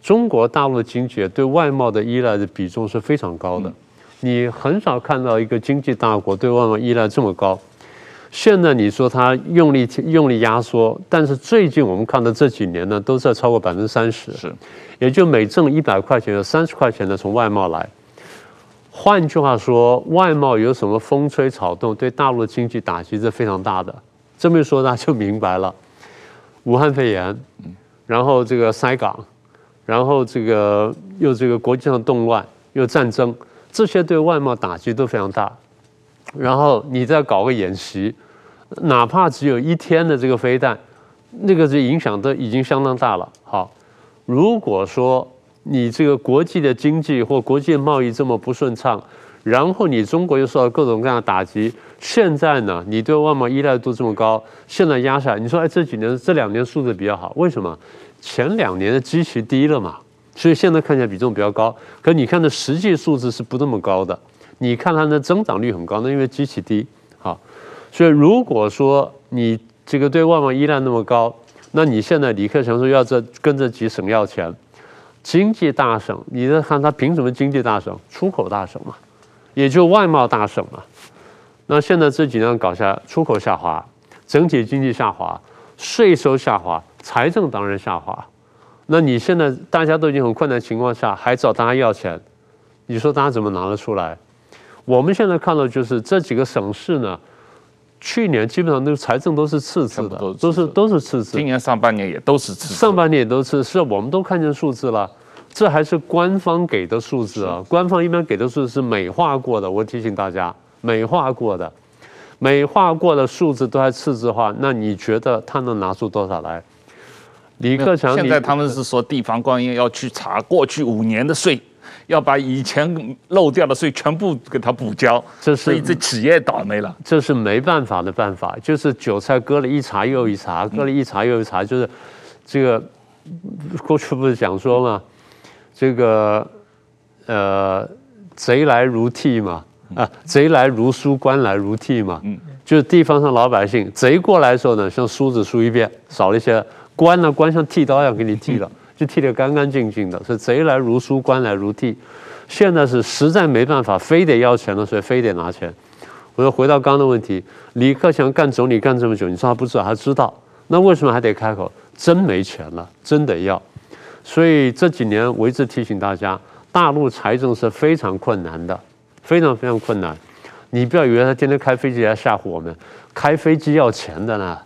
Speaker 2: 中国大陆的经济对外贸的依赖的比重是非常高的，你很少看到一个经济大国对外贸依赖这么高。现在你说它用力用力压缩，但是最近我们看到这几年呢，都在超过百分之三十，
Speaker 1: 是，
Speaker 2: 也就每挣一百块钱有三十块钱的从外贸来。换句话说，外贸有什么风吹草动，对大陆的经济打击是非常大的。这么一说，大家就明白了。武汉肺炎，然后这个塞港，然后这个又这个国际上动乱，又战争，这些对外贸打击都非常大。然后你再搞个演习。哪怕只有一天的这个飞弹，那个是影响都已经相当大了。好，如果说你这个国际的经济或国际贸易这么不顺畅，然后你中国又受到各种各样的打击，现在呢，你对外贸依赖度这么高，现在压下来，你说哎，这几年这两年数字比较好，为什么？前两年的基期低了嘛，所以现在看起来比重比较高。可你看的实际数字是不那么高的，你看它的增长率很高，那因为基期低。好所以，如果说你这个对外贸依赖那么高，那你现在李克强说要这跟这几省要钱，经济大省，你在看他凭什么经济大省？出口大省嘛，也就外贸大省嘛。那现在这几年搞下，出口下滑，整体经济下滑，税收下滑，财政当然下滑。那你现在大家都已经很困难情况下，还找大家要钱，你说大家怎么拿得出来？我们现在看到就是这几个省市呢。去年基本上那个财政都是赤字的，都是都是赤字。
Speaker 1: 今年上半年也都是赤字，
Speaker 2: 上半年也都是，是我们都看见数字了，这还是官方给的数字啊。官方一般给的数字是美化过的，我提醒大家，美化过的，美化过的数字都还赤字化，那你觉得他能拿出多少来？李克强
Speaker 1: 现在他们是说地方官员要去查过去五年的税。要把以前漏掉的税全部给他补交，这是所以这企业倒霉了。
Speaker 2: 这是没办法的办法，就是韭菜割了一茬又一茬，割了一茬又一茬，就是这个过去不是讲说嘛，这个呃贼来如替嘛，啊贼来如梳，官来如替嘛，就是地方上老百姓贼过来的时候呢，像梳子梳一遍，少了一些；官呢，官像剃刀一样给你剃了。就剃得干干净净的，是贼来如书，官来如剃。现在是实在没办法，非得要钱了，所以非得拿钱。我说回到刚刚的问题，李克强干总理干这么久，你说他不知道，他知道，那为什么还得开口？真没钱了，真得要。所以这几年我一直提醒大家，大陆财政是非常困难的，非常非常困难。你不要以为他天天开飞机来吓唬我们，开飞机要钱的呢。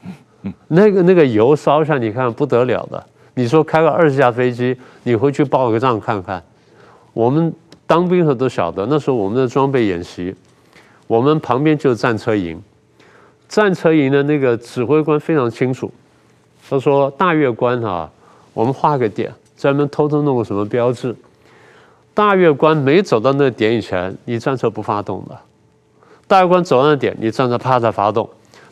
Speaker 2: 那个那个油烧上，你看不得了的。你说开个二十架飞机，你回去报个账看看。我们当兵的都晓得，那时候我们的装备演习，我们旁边就是战车营。战车营的那个指挥官非常清楚，他说：“大月关啊，我们画个点，专门偷偷弄个什么标志。大月关没走到那点以前，你战车不发动的。大月关走到那点，你战车啪再发动。”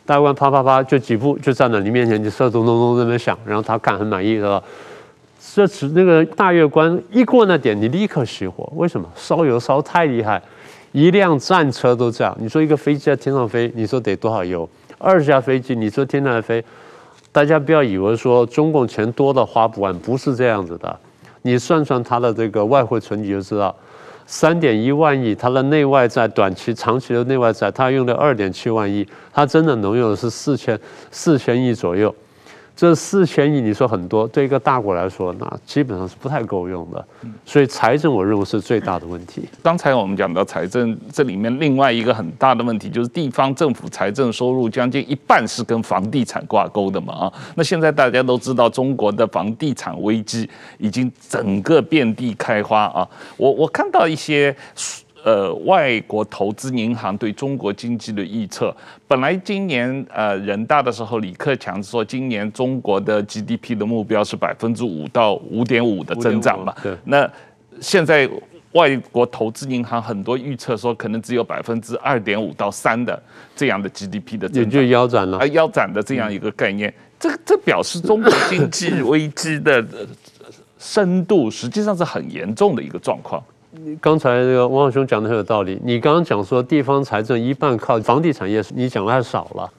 Speaker 2: 大官啪啪啪就几步就站在你面前，你射咚咚咚在那边响，然后他看很满意是吧？这次那个大月关一过那点，你立刻熄火。为什么？烧油烧太厉害，一辆战车都这样。你说一个飞机在天上飞，你说得多少油？二十架飞机，你说天上飞，大家不要以为说中共钱多的花不完，不是这样子的。你算算他的这个外汇存底就知道。三点一万亿，它的内外债短期、长期的内外债，它用的二点七万亿，它真的能用的是四千四千亿左右。这四千亿你说很多，对一个大国来说，那基本上是不太够用的。所以财政我认为是最大的问题。
Speaker 1: 刚才我们讲到财政，这里面另外一个很大的问题就是地方政府财政收入将近一半是跟房地产挂钩的嘛啊。那现在大家都知道中国的房地产危机已经整个遍地开花啊。我我看到一些。呃，外国投资银行对中国经济的预测，本来今年呃人大的时候，李克强说今年中国的 GDP 的目标是百分之五到五点五的增长嘛。对。那现在外国投资银行很多预测说，可能只有百分之二点五到三的这样的 GDP 的增长，
Speaker 2: 也就腰斩了。
Speaker 1: 啊，腰斩的这样一个概念，这这表示中国经济危机的深度实际上是很严重的一个状况。
Speaker 2: 刚才这个王兄讲的很有道理。你刚刚讲说地方财政一半靠房地产业，你讲的太少了。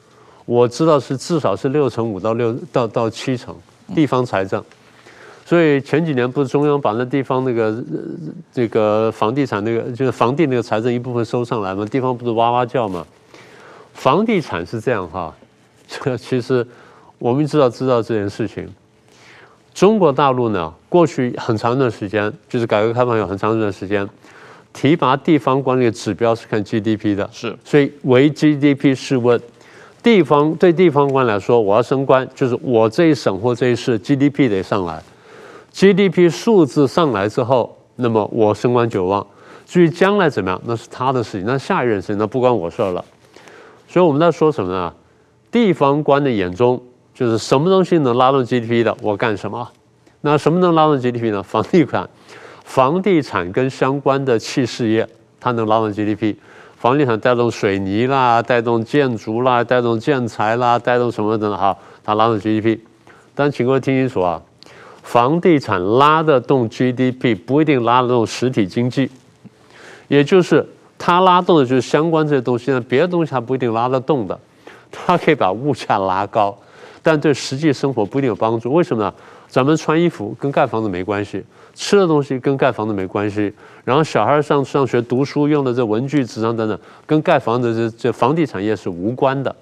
Speaker 2: 我知道是至少是六成五到六到到七成地方财政。所以前几年不是中央把那地方那个这个房地产那个就是房地那个财政一部分收上来吗？地方不是哇哇叫吗？房地产是这样哈，这 其实我们知道知道这件事情。中国大陆呢，过去很长一段时间，就是改革开放有很长一段时间，提拔地方官的指标是看 GDP 的，
Speaker 1: 是，
Speaker 2: 所以唯 GDP 是问。地方对地方官来说，我要升官，就是我这一省或这一市 GDP 得上来，GDP 数字上来之后，那么我升官有望。至于将来怎么样，那是他的事情，那下一任事情那不关我事儿了。所以我们在说什么呢？地方官的眼中。就是什么东西能拉动 GDP 的，我干什么？那什么能拉动 GDP 呢？房地产，房地产跟相关的器事业，它能拉动 GDP。房地产带动水泥啦，带动建筑啦，带动建材啦，带动什么的哈，它拉动 GDP。但请各位听清楚啊，房地产拉得动 GDP，不一定拉得动实体经济。也就是它拉动的就是相关这些东西呢，别的东西它不一定拉得动的，它可以把物价拉高。但对实际生活不一定有帮助，为什么呢？咱们穿衣服跟盖房子没关系，吃的东西跟盖房子没关系，然后小孩上上学读书用的这文具、纸张等等，跟盖房子这这房地产业是无关的。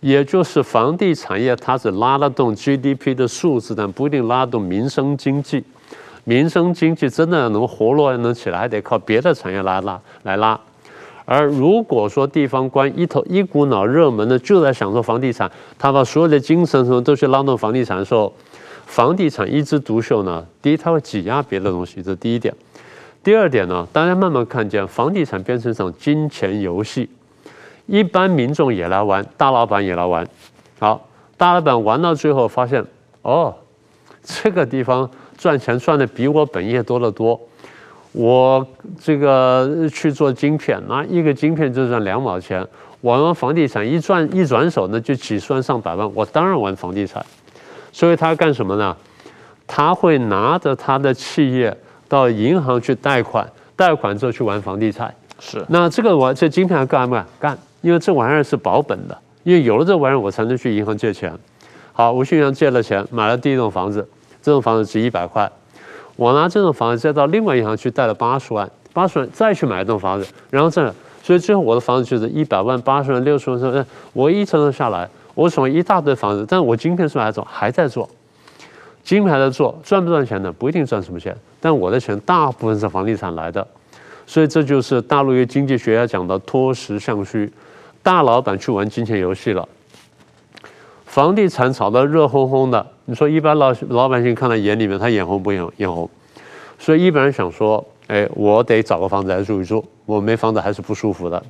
Speaker 2: 也就是房地产业它是拉得动 GDP 的数字，但不一定拉动民生经济。民生经济真的能活络能起来，还得靠别的产业来拉来拉。而如果说地方官一头一股脑热门的就在享受房地产，他把所有的精神什么都去拉动房地产的时候，房地产一枝独秀呢？第一，它会挤压别的东西，这是第一点。第二点呢，大家慢慢看见房地产变成一场金钱游戏，一般民众也来玩，大老板也来玩。好，大老板玩到最后发现，哦，这个地方赚钱赚的比我本业多得多。我这个去做晶片，那一个晶片就赚两毛钱。我玩房地产一转一转手，呢就几十万上百万。我当然玩房地产。所以他干什么呢？他会拿着他的企业到银行去贷款，贷款之后去玩房地产。
Speaker 1: 是。那
Speaker 2: 这个玩这晶片还干嘛干？因为这玩意儿是保本的，因为有了这玩意儿，我才能去银行借钱。好，我去银行借了钱，买了第一栋房子，这栋房子值一百块。我拿这栋房子再到另外银行去贷了八十万，八十万再去买一栋房子，然后这，所以最后我的房子就是一百万、八十万、六十万，我一层层下来，我手上一大堆房子，但我今天是不是还做？还在做，晶片还在做，赚不赚钱呢？不一定赚什么钱，但我的钱大部分是房地产来的，所以这就是大陆一个经济学家讲的脱实向虚，大老板去玩金钱游戏了。房地产炒得热烘烘的，你说一般老老百姓看在眼里面，他眼红不眼眼红？所以一般人想说，哎，我得找个房子来住一住，我没房子还是不舒服的。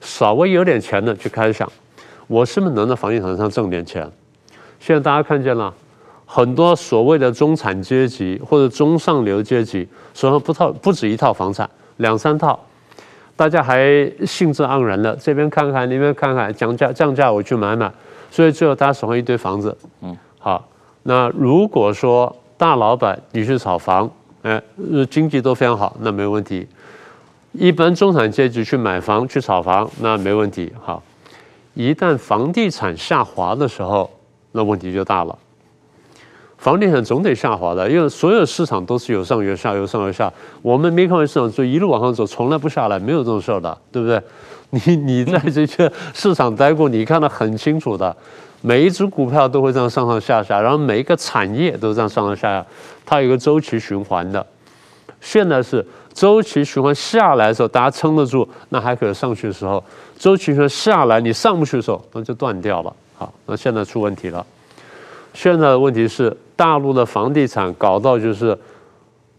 Speaker 2: 稍微有点钱的就开始想，我是不是能在房地产上挣点钱？现在大家看见了，很多所谓的中产阶级或者中上流阶级，手上不套不止一套房产，两三套，大家还兴致盎然的这边看看那边看看，降价降价我去买买。所以最后大家手上一堆房子，嗯，好，那如果说大老板你去炒房，哎，经济都非常好，那没问题。一般中产阶级去买房去炒房，那没问题。好，一旦房地产下滑的时候，那问题就大了。房地产总得下滑的，因为所有市场都是有上有下，有上有下。我们没看过市场就一路往上走，从来不下来，没有这种事儿的，对不对？你你在这些市场待过，你看得很清楚的，每一只股票都会这样上上下下，然后每一个产业都这样上上下下，它有一个周期循环的。现在是周期循环下来的时候，大家撑得住，那还可以上去的时候；周期循环下来，你上不去的时候，那就断掉了。好，那现在出问题了。现在的问题是，大陆的房地产搞到就是，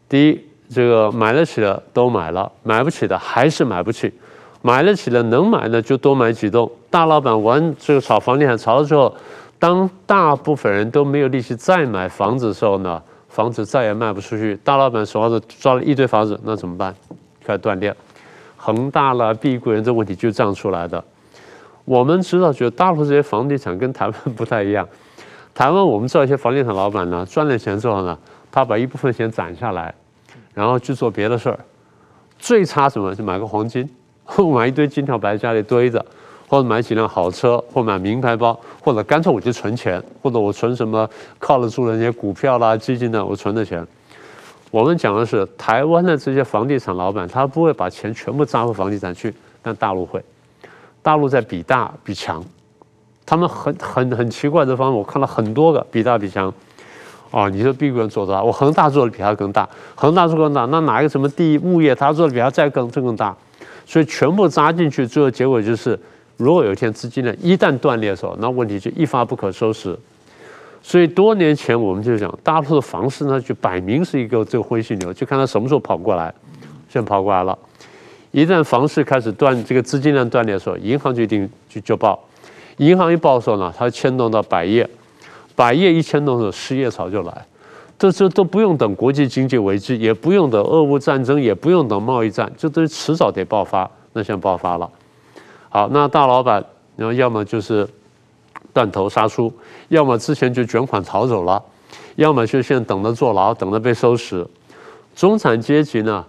Speaker 2: 第一，这个买得起的都买了，买不起的还是买不起。买得起的能买的就多买几栋。大老板玩这个炒房地产炒了之后，当大部分人都没有力气再买房子的时候呢，房子再也卖不出去。大老板手上抓了一堆房子，那怎么办？开始断裂。恒大了、碧桂园这问题就这样出来的。我们知道，觉得大陆这些房地产跟台湾不太一样。台湾我们知道一些房地产老板呢，赚了钱之后呢，他把一部分钱攒下来，然后去做别的事儿。最差什么？就买个黄金，或买一堆金条摆在家里堆着，或者买几辆好车，或买名牌包，或者干脆我就存钱，或者我存什么靠得住的那些股票啦、基金的，我存的钱。我们讲的是台湾的这些房地产老板，他不会把钱全部扎回房地产去，但大陆会。大陆在比大比强，他们很很很奇怪的方法，我看了很多个比大比强。哦，你说碧桂园做多大？我恒大做的比他更大，恒大做更大，那哪一个什么第一物业，他做的比他再更更大？所以全部扎进去，最后结果就是，如果有一天资金链一旦断裂的时候，那问题就一发不可收拾。所以多年前我们就讲，大陆的房市呢，就摆明是一个这个灰犀牛，就看它什么时候跑过来。现在跑过来了，一旦房市开始断，这个资金链断裂的时候，银行就一定就就爆。银行一爆的时候呢，它牵动到百业。百业一牵动的时候，失业潮就来，这这都不用等国际经济危机，也不用等俄乌战争，也不用等贸易战，这都迟早得爆发。那现在爆发了，好，那大老板，然后要么就是断头杀出，要么之前就卷款逃走了，要么就现在等着坐牢，等着被收拾。中产阶级呢，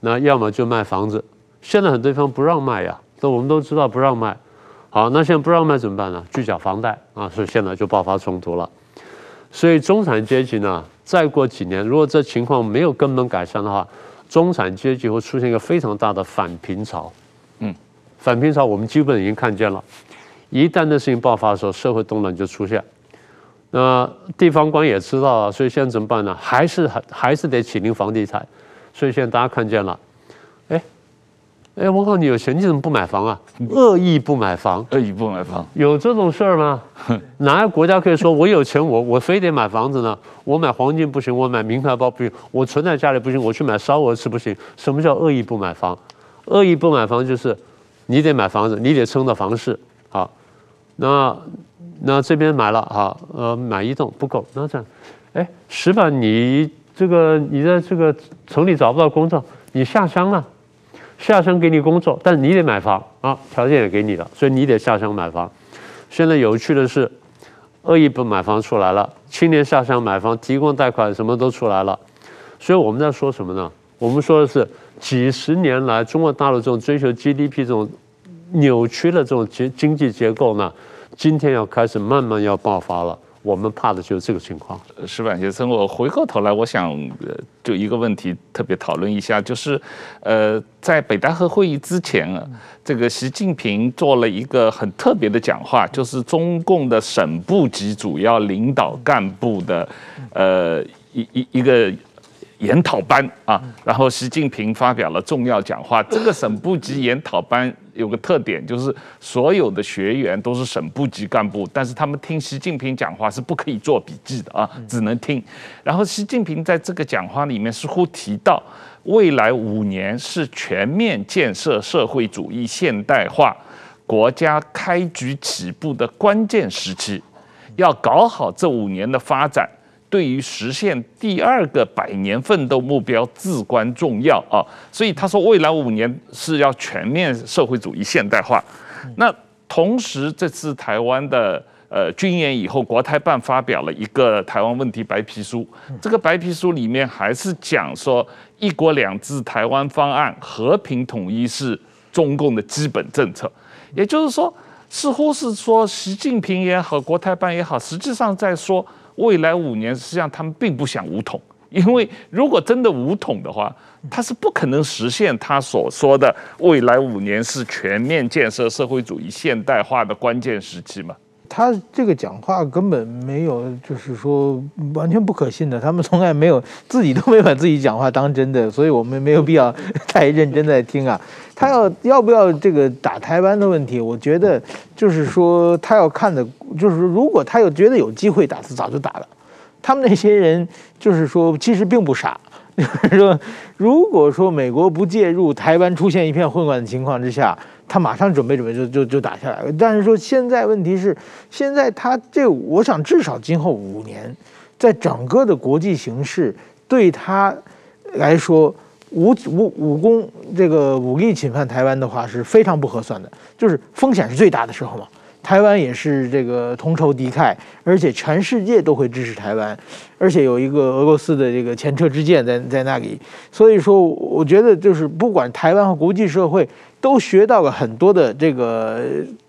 Speaker 2: 那要么就卖房子，现在很多地方不让卖呀，这我们都知道不让卖。好，那现在不让卖怎么办呢？拒缴房贷啊，所以现在就爆发冲突了。所以中产阶级呢，再过几年，如果这情况没有根本改善的话，中产阶级会出现一个非常大的反贫潮。嗯，反贫潮我们基本已经看见了。一旦这事情爆发的时候，社会动乱就出现。那地方官也知道了，所以现在怎么办呢？还是还还是得起灵房地产。所以现在大家看见了。哎，我告诉你，有钱你怎么不买房啊？恶意不买房，
Speaker 1: 恶意不买房，
Speaker 2: 有这种事儿吗？哪个国家可以说我有钱，我我非得买房子呢？我买黄金不行，我买名牌包不行，我存在家里不行，我去买烧鹅吃不行？什么叫恶意不买房？恶意不买房就是你得买房子，你得撑到房市。好，那那这边买了哈，呃，买一栋不够，那这样，哎，石板，你这个你在这个城里找不到工作，你下乡了。下乡给你工作，但是你得买房啊，条件也给你了，所以你得下乡买房。现在有趣的是，恶意不买房出来了，青年下乡买房，提供贷款什么都出来了。所以我们在说什么呢？我们说的是几十年来中国大陆这种追求 GDP 这种扭曲的这种经经济结构呢，今天要开始慢慢要爆发了。我们怕的就是这个情况。
Speaker 1: 石板先生，我回过头来，我想就一个问题特别讨论一下，就是，呃，在北戴河会议之前啊，这个习近平做了一个很特别的讲话，就是中共的省部级主要领导干部的，呃，一一一个。研讨班啊，然后习近平发表了重要讲话。这个省部级研讨班有个特点，就是所有的学员都是省部级干部，但是他们听习近平讲话是不可以做笔记的啊，只能听。然后习近平在这个讲话里面似乎提到，未来五年是全面建设社会主义现代化国家开局起步的关键时期，要搞好这五年的发展。对于实现第二个百年奋斗目标至关重要啊！所以他说，未来五年是要全面社会主义现代化。那同时，这次台湾的呃军演以后，国台办发表了一个台湾问题白皮书。这个白皮书里面还是讲说，一国两制台湾方案和平统一是中共的基本政策。也就是说，似乎是说习近平也好，国台办也好，实际上在说。未来五年，实际上他们并不想武统，因为如果真的武统的话，他是不可能实现他所说的未来五年是全面建设社会主义现代化的关键时期嘛。
Speaker 3: 他这个讲话根本没有，就是说完全不可信的。他们从来没有自己都没把自己讲话当真的，所以我们没有必要太认真在听啊。他要要不要这个打台湾的问题，我觉得就是说他要看的，就是说如果他有觉得有机会打，他早就打了。他们那些人就是说其实并不傻，就是说如果说美国不介入，台湾出现一片混乱的情况之下。他马上准备准备就就就打下来了，但是说现在问题是，现在他这我想至少今后五年，在整个的国际形势对他来说，武武武功这个武力侵犯台湾的话是非常不合算的，就是风险是最大的时候嘛。台湾也是这个同仇敌忾，而且全世界都会支持台湾，而且有一个俄罗斯的这个前车之鉴在在那里，所以说我觉得就是不管台湾和国际社会都学到了很多的这个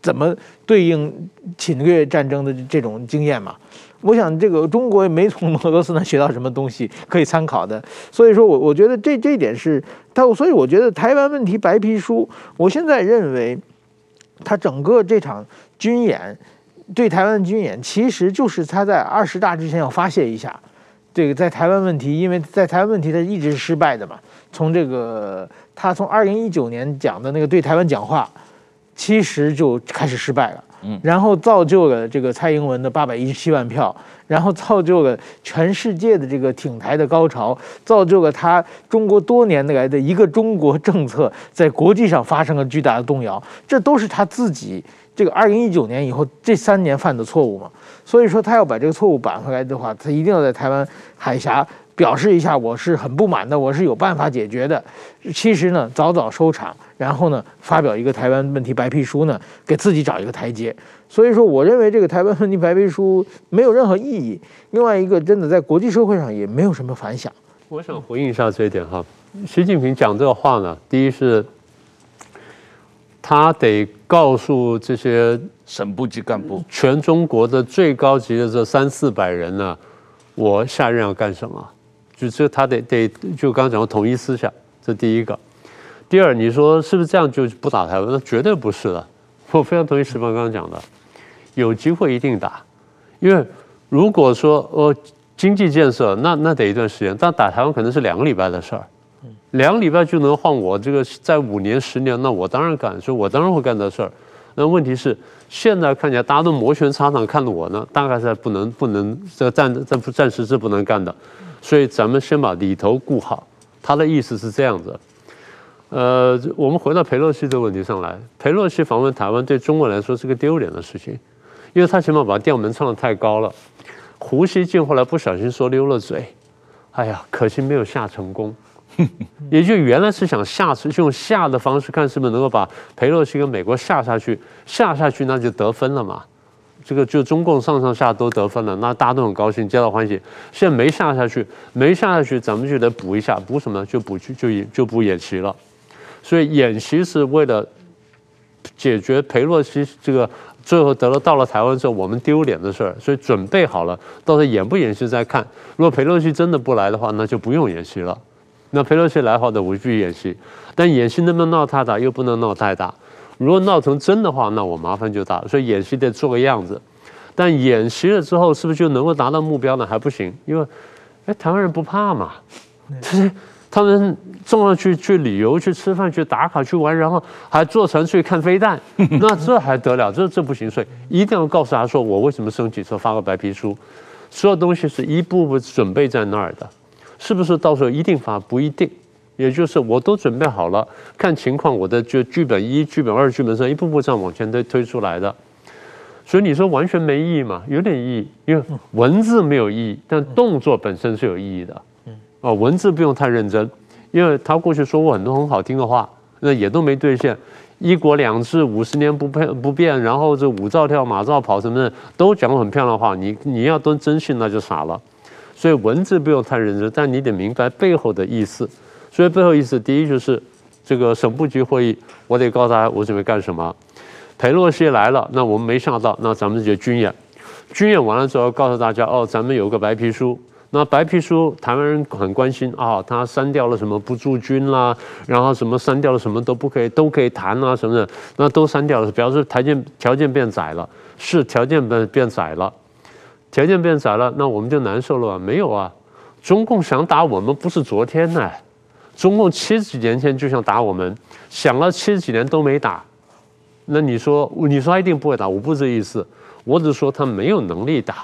Speaker 3: 怎么对应侵略战争的这种经验嘛。我想这个中国也没从俄罗斯那学到什么东西可以参考的，所以说我我觉得这这一点是，他所以我觉得台湾问题白皮书，我现在认为，他整个这场军演对台湾军演，其实就是他在二十大之前要发泄一下，这个在台湾问题，因为在台湾问题他一直是失败的嘛，从这个他从二零一九年讲的那个对台湾讲话，其实就开始失败了。嗯然后造就了这个蔡英文的八百一十七万票，然后造就了全世界的这个挺台的高潮，造就了他中国多年来的一个中国政策在国际上发生了巨大的动摇，这都是他自己这个二零一九年以后这三年犯的错误嘛。所以说他要把这个错误扳回来的话，他一定要在台湾海峡。表示一下，我是很不满的，我是有办法解决的。其实呢，早早收场，然后呢，发表一个台湾问题白皮书呢，给自己找一个台阶。所以说，我认为这个台湾问题白皮书没有任何意义。另外一个，真的在国际社会上也没有什么反响。
Speaker 2: 我想回应一下这一点哈。习近平讲这个话呢，第一是，他得告诉这些
Speaker 1: 省部级干部，
Speaker 2: 全中国的最高级的这三四百人呢，我下任要干什么？就这，他得得就刚刚讲的统一思想，这第一个。第二，你说是不是这样就不打台湾？那绝对不是的。我非常同意石方刚刚讲的，有机会一定打。因为如果说呃经济建设，那那得一段时间，但打台湾可能是两个礼拜的事儿。两礼拜就能换我这个在五年十年，那我当然敢，所以我当然会干这事儿。那问题是现在看起来大家都摩拳擦掌看着我呢，大概是不能不能这个暂暂暂时是不能干的。所以咱们先把里头顾好，他的意思是这样子。呃，我们回到裴洛西这个问题上来，裴洛西访问台湾对中国来说是个丢脸的事情，因为他起码把调门唱得太高了。胡锡进后来不小心说溜了嘴，哎呀，可惜没有下成功。也就原来是想下，是用下的方式看是不是能够把佩洛西跟美国下下去，下下去那就得分了嘛。这个就中共上上下都得分了，那大家都很高兴，皆大欢喜。现在没下下去，没下下去，咱们就得补一下，补什么？就补去，就演，就补演习了。所以演习是为了解决佩洛西这个最后得了到了台湾之后我们丢脸的事儿，所以准备好了，到时候演不演习再看。如果佩洛西真的不来的话，那就不用演习了。那裴洛西来的话，我就去演习，但演习能不能闹太大，又不能闹太大。如果闹成真的话，那我麻烦就大，所以演习得做个样子。但演习了之后，是不是就能够达到目标呢？还不行，因为，哎，台湾人不怕嘛，这些他们重要去去旅游、去吃饭、去打卡、去玩，然后还坐船去看飞弹，那这还得了？这这不行，所以一定要告诉他说，我为什么升级，说发个白皮书，所有东西是一步步准备在那儿的，是不是到时候一定发？不一定。也就是我都准备好了，看情况，我的就剧本一、剧本二、剧本三，一步步这样往前推推出来的。所以你说完全没意义嘛？有点意义，因为文字没有意义，但动作本身是有意义的。嗯哦，文字不用太认真，因为他过去说过很多很好听的话，那也都没兑现。一国两制五十年不变不变，然后这舞照跳马照跑什么的都讲很漂亮的话，你你要都真信那就傻了。所以文字不用太认真，但你得明白背后的意思。所以背后意思，第一就是这个省部级会议，我得告诉大家我准备干什么。裴洛西来了，那我们没想到，那咱们就军演。军演完了之后，告诉大家哦，咱们有个白皮书。那白皮书，台湾人很关心啊、他删掉了什么不驻军啦，然后什么删掉了什么都不可以，都可以谈啊什么的，那都删掉了，表示条件条件变窄了，是条件变变窄了，条件变窄了，那我们就难受了吧？没有啊，中共想打我们不是昨天呢。中共七十几年前就想打我们，想了七十几年都没打，那你说你说他一定不会打？我不是这意思，我只是说他没有能力打。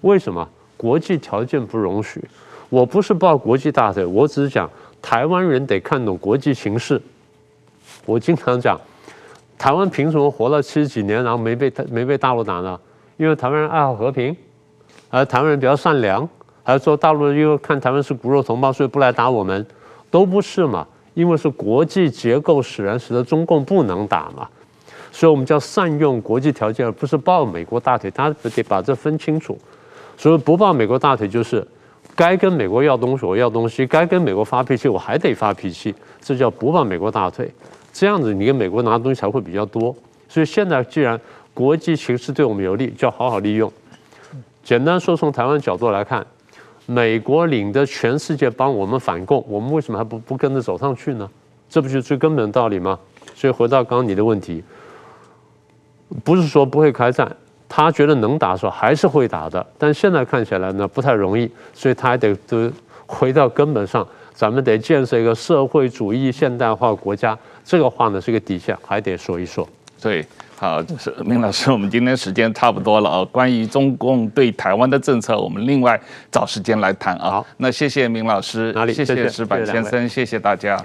Speaker 2: 为什么？国际条件不容许。我不是抱国际大腿，我只是讲台湾人得看懂国际形势。我经常讲，台湾凭什么活了七十几年，然后没被没被大陆打呢？因为台湾人爱好和平，而台湾人比较善良，还是说大陆人因为看台湾是骨肉同胞，所以不来打我们？都不是嘛，因为是国际结构使然，使得中共不能打嘛。所以我们叫善用国际条件，而不是抱美国大腿。他得把这分清楚。所以不抱美国大腿，就是该跟美国要东西我要东西，该跟美国发脾气我还得发脾气，这叫不抱美国大腿。这样子你跟美国拿东西才会比较多。所以现在既然国际形势对我们有利，就要好好利用。简单说，从台湾角度来看，美国领着全世界帮我们反共，我们为什么还不不跟着走上去呢？这不就是最根本的道理吗？所以回到刚刚你的问题，不是说不会开战，他觉得能打的时候还是会打的，但现在看起来呢不太容易，所以他还得得回到根本上，咱们得建设一个社会主义现代化国家，这个话呢是一个底线，还得说一说。
Speaker 1: 对。好，就是明老师，我们今天时间差不多了啊。关于中共对台湾的政策，我们另外找时间来谈啊。好，那谢谢明老
Speaker 2: 师，
Speaker 1: 谢谢石板先生，谢谢大家。